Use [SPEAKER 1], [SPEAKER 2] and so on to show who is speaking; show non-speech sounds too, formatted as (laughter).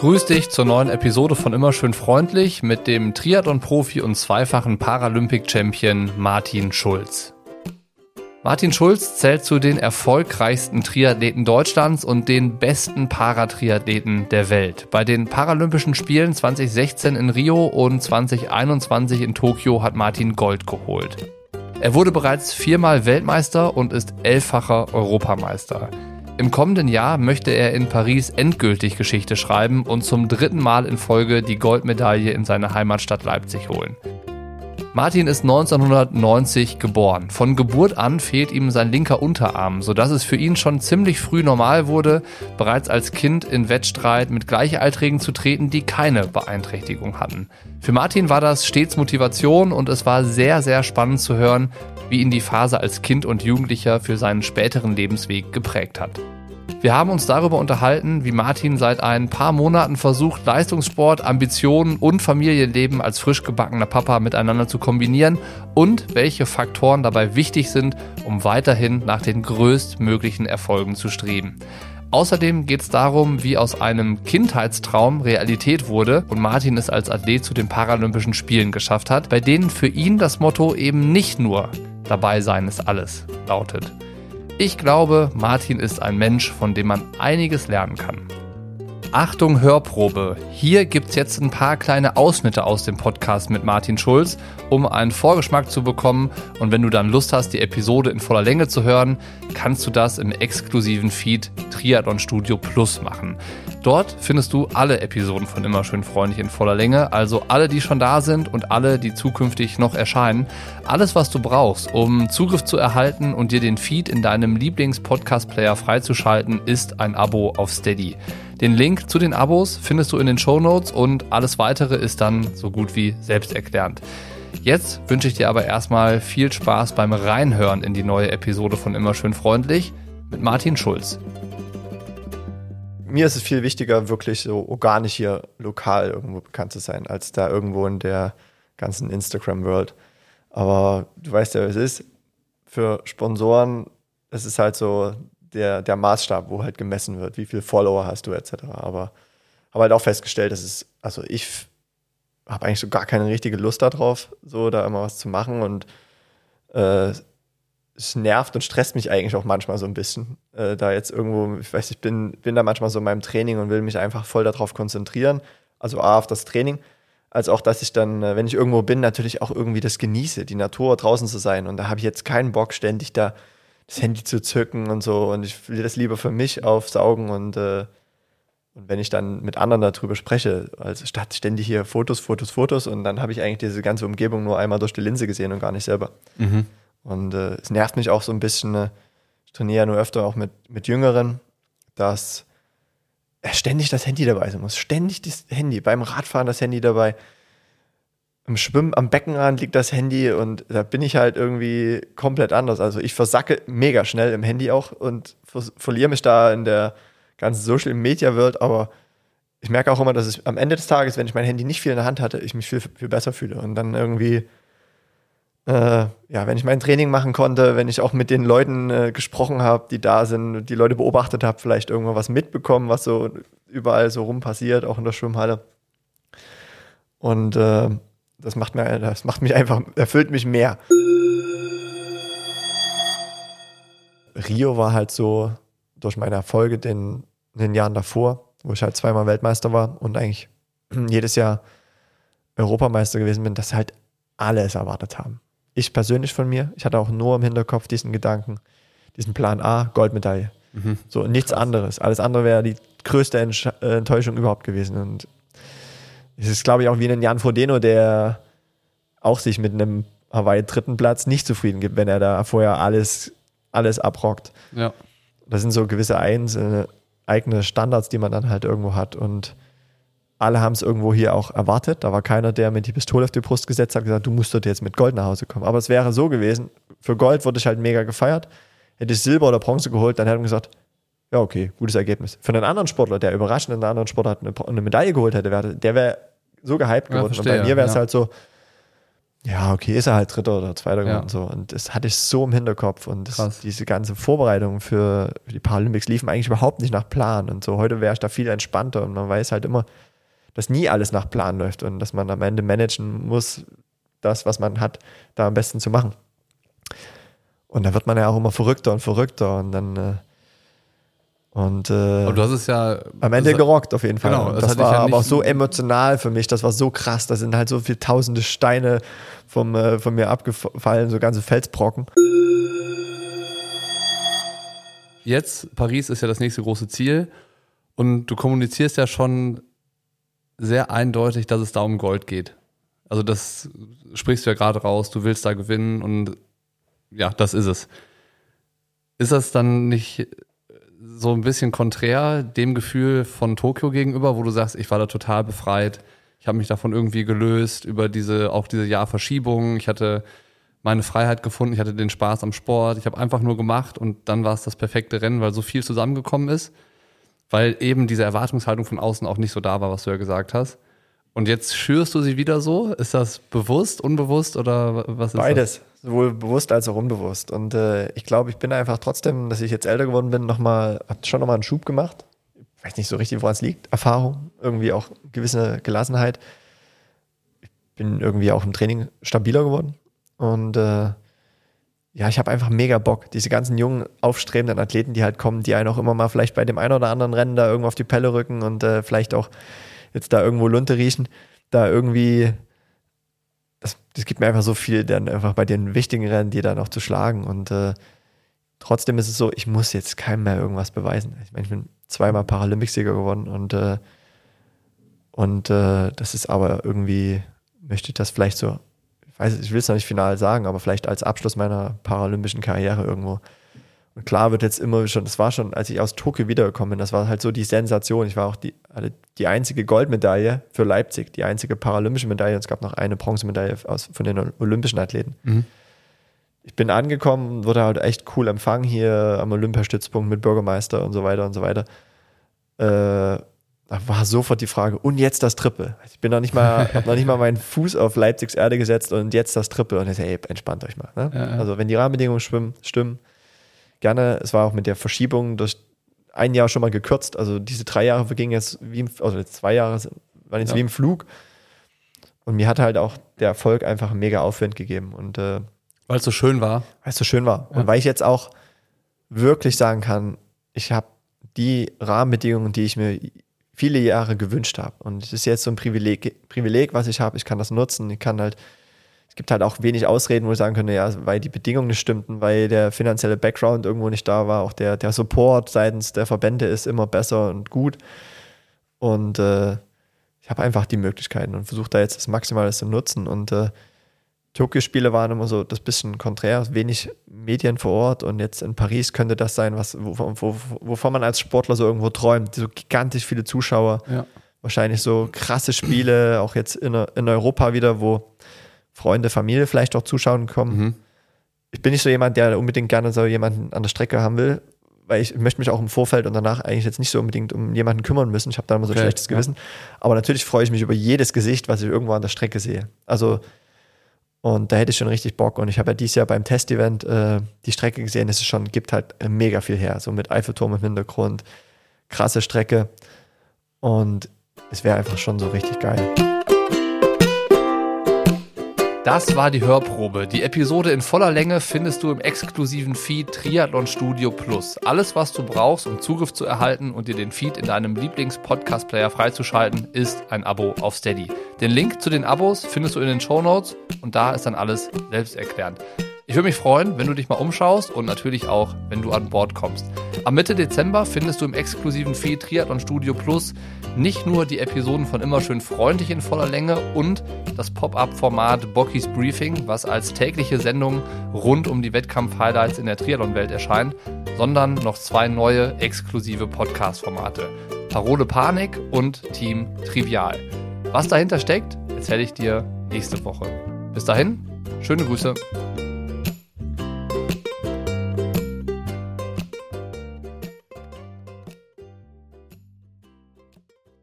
[SPEAKER 1] Grüß dich zur neuen Episode von Immer schön freundlich mit dem Triathlon-Profi und zweifachen Paralympic-Champion Martin Schulz. Martin Schulz zählt zu den erfolgreichsten Triathleten Deutschlands und den besten Paratriathleten der Welt. Bei den Paralympischen Spielen 2016 in Rio und 2021 in Tokio hat Martin Gold geholt. Er wurde bereits viermal Weltmeister und ist elffacher Europameister. Im kommenden Jahr möchte er in Paris endgültig Geschichte schreiben und zum dritten Mal in Folge die Goldmedaille in seine Heimatstadt Leipzig holen. Martin ist 1990 geboren. Von Geburt an fehlt ihm sein linker Unterarm, sodass es für ihn schon ziemlich früh normal wurde, bereits als Kind in Wettstreit mit Gleichaltrigen zu treten, die keine Beeinträchtigung hatten. Für Martin war das stets Motivation und es war sehr, sehr spannend zu hören, wie ihn die Phase als Kind und Jugendlicher für seinen späteren Lebensweg geprägt hat. Wir haben uns darüber unterhalten, wie Martin seit ein paar Monaten versucht, Leistungssport, Ambitionen und Familienleben als frisch gebackener Papa miteinander zu kombinieren und welche Faktoren dabei wichtig sind, um weiterhin nach den größtmöglichen Erfolgen zu streben. Außerdem geht es darum, wie aus einem Kindheitstraum Realität wurde und Martin es als Athlet zu den Paralympischen Spielen geschafft hat, bei denen für ihn das Motto eben nicht nur dabei sein ist alles lautet. Ich glaube, Martin ist ein Mensch, von dem man einiges lernen kann. Achtung, Hörprobe. Hier gibt's jetzt ein paar kleine Ausschnitte aus dem Podcast mit Martin Schulz, um einen Vorgeschmack zu bekommen. Und wenn du dann Lust hast, die Episode in voller Länge zu hören, kannst du das im exklusiven Feed Triathlon Studio Plus machen. Dort findest du alle Episoden von Immer schön freundlich in voller Länge, also alle, die schon da sind und alle, die zukünftig noch erscheinen. Alles, was du brauchst, um Zugriff zu erhalten und dir den Feed in deinem Lieblings-Podcast-Player freizuschalten, ist ein Abo auf Steady. Den Link zu den Abos findest du in den Show Notes und alles weitere ist dann so gut wie selbsterklärend. Jetzt wünsche ich dir aber erstmal viel Spaß beim Reinhören in die neue Episode von Immer schön freundlich mit Martin Schulz.
[SPEAKER 2] Mir ist es viel wichtiger, wirklich so organisch hier lokal irgendwo bekannt zu sein, als da irgendwo in der ganzen Instagram-World. Aber du weißt ja, wie es ist. Für Sponsoren, es ist halt so, der, der Maßstab, wo halt gemessen wird, wie viele Follower hast du etc. Aber habe halt auch festgestellt, dass es, also ich habe eigentlich so gar keine richtige Lust darauf, so da immer was zu machen und äh, es nervt und stresst mich eigentlich auch manchmal so ein bisschen, äh, da jetzt irgendwo, ich weiß, ich bin, bin da manchmal so in meinem Training und will mich einfach voll darauf konzentrieren, also A auf das Training, als auch, dass ich dann, äh, wenn ich irgendwo bin, natürlich auch irgendwie das genieße, die Natur draußen zu sein und da habe ich jetzt keinen Bock, ständig da das Handy zu zücken und so. Und ich will das lieber für mich aufsaugen und, äh, und wenn ich dann mit anderen darüber spreche, also statt ständig hier Fotos, Fotos, Fotos und dann habe ich eigentlich diese ganze Umgebung nur einmal durch die Linse gesehen und gar nicht selber. Mhm. Und äh, es nervt mich auch so ein bisschen, äh, ich trainiere ja nur öfter auch mit, mit Jüngeren, dass ständig das Handy dabei sein muss. Ständig das Handy, beim Radfahren das Handy dabei im Schwimmen am Beckenrand liegt das Handy und da bin ich halt irgendwie komplett anders. Also ich versacke mega schnell im Handy auch und verliere mich da in der ganzen Social Media Welt, aber ich merke auch immer, dass es am Ende des Tages, wenn ich mein Handy nicht viel in der Hand hatte, ich mich viel, viel besser fühle und dann irgendwie äh, ja, wenn ich mein Training machen konnte, wenn ich auch mit den Leuten äh, gesprochen habe, die da sind, die Leute beobachtet habe, vielleicht irgendwo was mitbekommen, was so überall so rum passiert, auch in der Schwimmhalle. Und äh, das macht mir, das macht mich einfach, erfüllt mich mehr. Rio war halt so durch meine Erfolge den, in den Jahren davor, wo ich halt zweimal Weltmeister war und eigentlich (clears throat) jedes Jahr Europameister gewesen bin, dass halt alle es erwartet haben. Ich persönlich von mir, ich hatte auch nur im Hinterkopf diesen Gedanken, diesen Plan A, Goldmedaille. Mhm. So, nichts anderes. Alles andere wäre die größte Enttäuschung überhaupt gewesen. Und es ist, glaube ich, auch wie ein Jan Frodeno, der auch sich mit einem Hawaii dritten Platz nicht zufrieden gibt, wenn er da vorher alles, alles abrockt. Ja. Das sind so gewisse einzelne, eigene Standards, die man dann halt irgendwo hat. Und alle haben es irgendwo hier auch erwartet. Da war keiner, der mit die Pistole auf die Brust gesetzt hat, gesagt, du musst dort jetzt mit Gold nach Hause kommen. Aber es wäre so gewesen, für Gold wurde ich halt mega gefeiert. Hätte ich Silber oder Bronze geholt, dann hätte man gesagt, ja, okay, gutes Ergebnis. Für einen anderen Sportler, der überraschend in einer anderen Sportart eine, eine Medaille geholt hätte, der wäre so gehypt geworden. Ja, verstehe, und bei mir wäre es ja. halt so, ja, okay, ist er halt Dritter oder Zweiter
[SPEAKER 1] Ja.
[SPEAKER 2] geworden. So. Und das hatte ich so im Hinterkopf. Und das, diese ganze Vorbereitung für, für die Paralympics liefen eigentlich überhaupt nicht nach Plan. Und so heute wäre ich da viel entspannter und man weiß halt immer, dass nie alles nach Plan läuft und dass man am Ende managen muss, das, was man hat, da am besten zu machen. Und dann wird man ja auch immer verrückter und verrückter und dann äh, und äh,
[SPEAKER 1] du hast es ja.
[SPEAKER 2] am Ende gerockt auf jeden Fall.
[SPEAKER 1] Genau, das
[SPEAKER 2] das, war
[SPEAKER 1] ja
[SPEAKER 2] aber auch so emotional für mich, das war so krass. Da sind halt so viele tausende Steine vom, äh, von mir abgefallen, so ganze Felsbrocken.
[SPEAKER 1] Jetzt, Paris ist ja das nächste große Ziel. Und du kommunizierst ja schon sehr eindeutig, dass es da um Gold geht. Also das sprichst du ja gerade raus, du willst da gewinnen und ja, das ist es. Ist das dann nicht so ein bisschen konträr dem Gefühl von Tokio gegenüber, wo du sagst, ich war da total befreit, ich habe mich davon irgendwie gelöst über diese, auch diese Jahrverschiebung, ich hatte meine Freiheit gefunden, ich hatte den Spaß am Sport, ich habe einfach nur gemacht und dann war es das perfekte Rennen, weil so viel zusammengekommen ist, weil eben diese Erwartungshaltung von außen auch nicht so da war, was du ja gesagt hast. Und jetzt schürst du sie wieder so? Ist das bewusst, unbewusst oder was ist das?
[SPEAKER 2] Beides, sowohl bewusst als auch unbewusst. Und äh, ich glaube, ich bin einfach trotzdem, dass ich jetzt älter geworden bin, noch mal, habe schon nochmal einen Schub gemacht. Ich weiß nicht so richtig, woran es liegt. Erfahrung, irgendwie auch gewisse Gelassenheit. Ich bin irgendwie auch im Training stabiler geworden. Und äh, ja, ich habe einfach mega Bock. Diese ganzen jungen, aufstrebenden Athleten, die halt kommen, die einen auch immer mal vielleicht bei dem einen oder anderen Rennen da irgendwo auf die Pelle rücken und äh, vielleicht auch jetzt da irgendwo Lunte riechen, da irgendwie das, das gibt mir einfach so viel, dann einfach bei den wichtigen Rennen, die dann auch zu schlagen. Und äh, trotzdem ist es so, ich muss jetzt keinem mehr irgendwas beweisen. Ich meine, ich bin zweimal Paralympicsieger geworden und, äh, und äh, das ist aber irgendwie, möchte ich das vielleicht so, ich weiß, ich will es noch nicht final sagen, aber vielleicht als Abschluss meiner paralympischen Karriere irgendwo. Und klar wird jetzt immer schon, das war schon, als ich aus Tokio wiedergekommen bin, das war halt so die Sensation. Ich war auch die, hatte die einzige Goldmedaille für Leipzig, die einzige paralympische Medaille. Es gab noch eine Bronzemedaille aus, von den olympischen Athleten.
[SPEAKER 1] Mhm.
[SPEAKER 2] Ich bin angekommen, wurde halt echt cool empfangen hier am Olympiastützpunkt mit Bürgermeister und so weiter und so weiter. Äh, da war sofort die Frage, und jetzt das Triple. Ich bin noch nicht mal, (laughs) hab noch nicht mal meinen Fuß auf Leipzigs Erde gesetzt und jetzt das Triple. Und ich sage, ey, entspannt euch mal. Ne?
[SPEAKER 1] Ja, ja.
[SPEAKER 2] Also wenn die Rahmenbedingungen schwimmen, stimmen, gerne. Es war auch mit der Verschiebung durch ein Jahr schon mal gekürzt. Also diese drei Jahre vergingen jetzt wie im, also zwei Jahre waren jetzt
[SPEAKER 1] Ja.
[SPEAKER 2] wie im Flug. Und mir hat halt auch der Erfolg einfach mega Aufwind gegeben. Und äh,
[SPEAKER 1] Weil es so schön war.
[SPEAKER 2] weil es so schön war.
[SPEAKER 1] Ja.
[SPEAKER 2] Und weil ich jetzt auch wirklich sagen kann, ich habe die Rahmenbedingungen, die ich mir viele Jahre gewünscht habe. Und es ist jetzt so ein Privileg, Privileg, was ich habe. Ich kann das nutzen. Ich kann halt, gibt halt auch wenig Ausreden, wo ich sagen könnte, ja, weil die Bedingungen nicht stimmten, weil der finanzielle Background irgendwo nicht da war. Auch der, der Support seitens der Verbände ist immer besser und gut. Und äh, ich habe einfach die Möglichkeiten und versuche da jetzt das Maximale zu nutzen. Und äh, Tokio-Spiele waren immer so das bisschen konträr, wenig Medien vor Ort und jetzt in Paris könnte das sein, was, wovon, wo- wovon man als Sportler so irgendwo träumt. So gigantisch viele Zuschauer,
[SPEAKER 1] Ja.
[SPEAKER 2] wahrscheinlich so krasse Spiele, auch jetzt in, in Europa wieder, wo Freunde, Familie vielleicht auch zuschauen kommen.
[SPEAKER 1] Mhm.
[SPEAKER 2] Ich bin nicht so jemand, der unbedingt gerne so jemanden an der Strecke haben will, weil ich möchte mich auch im Vorfeld und danach eigentlich jetzt nicht so unbedingt um jemanden kümmern müssen. Ich habe da immer so ein
[SPEAKER 1] Okay,
[SPEAKER 2] schlechtes
[SPEAKER 1] ja.
[SPEAKER 2] Gewissen. Aber natürlich freue ich mich über jedes Gesicht, was ich irgendwo an der Strecke sehe. Also und da hätte ich schon richtig Bock. Und ich habe ja dieses Jahr beim Testevent äh, die Strecke gesehen. Es ist schon, gibt halt mega viel her. So mit Eiffelturm im Hintergrund, krasse Strecke. Und es wäre einfach schon so richtig geil.
[SPEAKER 1] Das war die Hörprobe. Die Episode in voller Länge findest du im exklusiven Feed Triathlon Studio Plus. Alles, was du brauchst, um Zugriff zu erhalten und dir den Feed in deinem Lieblings-Podcast-Player freizuschalten, ist ein Abo auf Steady. Den Link zu den Abos findest du in den Show Notes und da ist dann alles selbsterklärend. Ich würde mich freuen, wenn du dich mal umschaust und natürlich auch, wenn du an Bord kommst. Am Mitte Dezember findest du im exklusiven Feed Triathlon Studio Plus nicht nur die Episoden von immer schön freundlich in voller Länge und das Pop-up-Format Bockys Briefing, was als tägliche Sendung rund um die Wettkampf-Highlights in der Triathlon-Welt erscheint, sondern noch zwei neue exklusive Podcast-Formate. Parole Panik und Team Trivial. Was dahinter steckt, erzähle ich dir nächste Woche. Bis dahin, schöne Grüße.